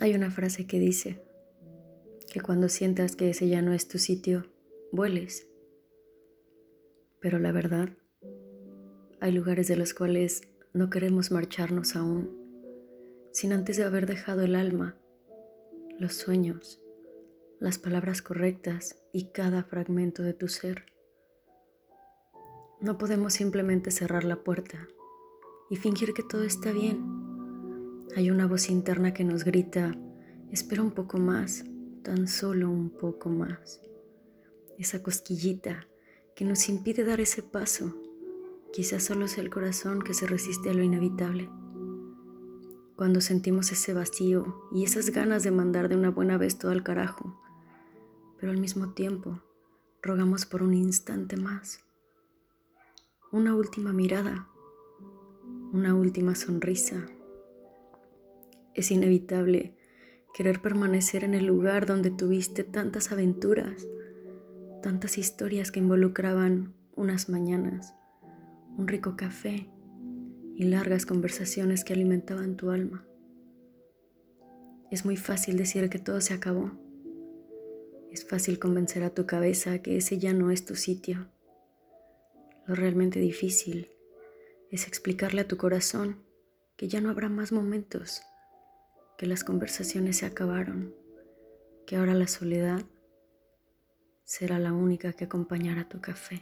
Hay una frase que dice que cuando sientas que ese ya no es tu sitio, vueles. Pero la verdad, hay lugares de los cuales no queremos marcharnos aún, sin antes de haber dejado el alma, los sueños, las palabras correctas y cada fragmento de tu ser. No podemos simplemente cerrar la puerta y fingir que todo está bien hay una voz interna que nos grita, espera un poco más, tan solo un poco más. Esa cosquillita que nos impide dar ese paso, quizás solo sea el corazón que se resiste a lo inevitable. Cuando sentimos ese vacío y esas ganas de mandar de una buena vez todo al carajo, pero al mismo tiempo rogamos por un instante más, una última mirada, una última sonrisa es inevitable querer permanecer en el lugar donde tuviste tantas aventuras, tantas historias que involucraban unas mañanas, un rico café y largas conversaciones que alimentaban tu alma. Es muy fácil decir que todo se acabó. Es fácil convencer a tu cabeza que ese ya no es tu sitio. Lo realmente difícil es explicarle a tu corazón que ya no habrá más momentos que las conversaciones se acabaron, que ahora la soledad será la única que acompañará tu café.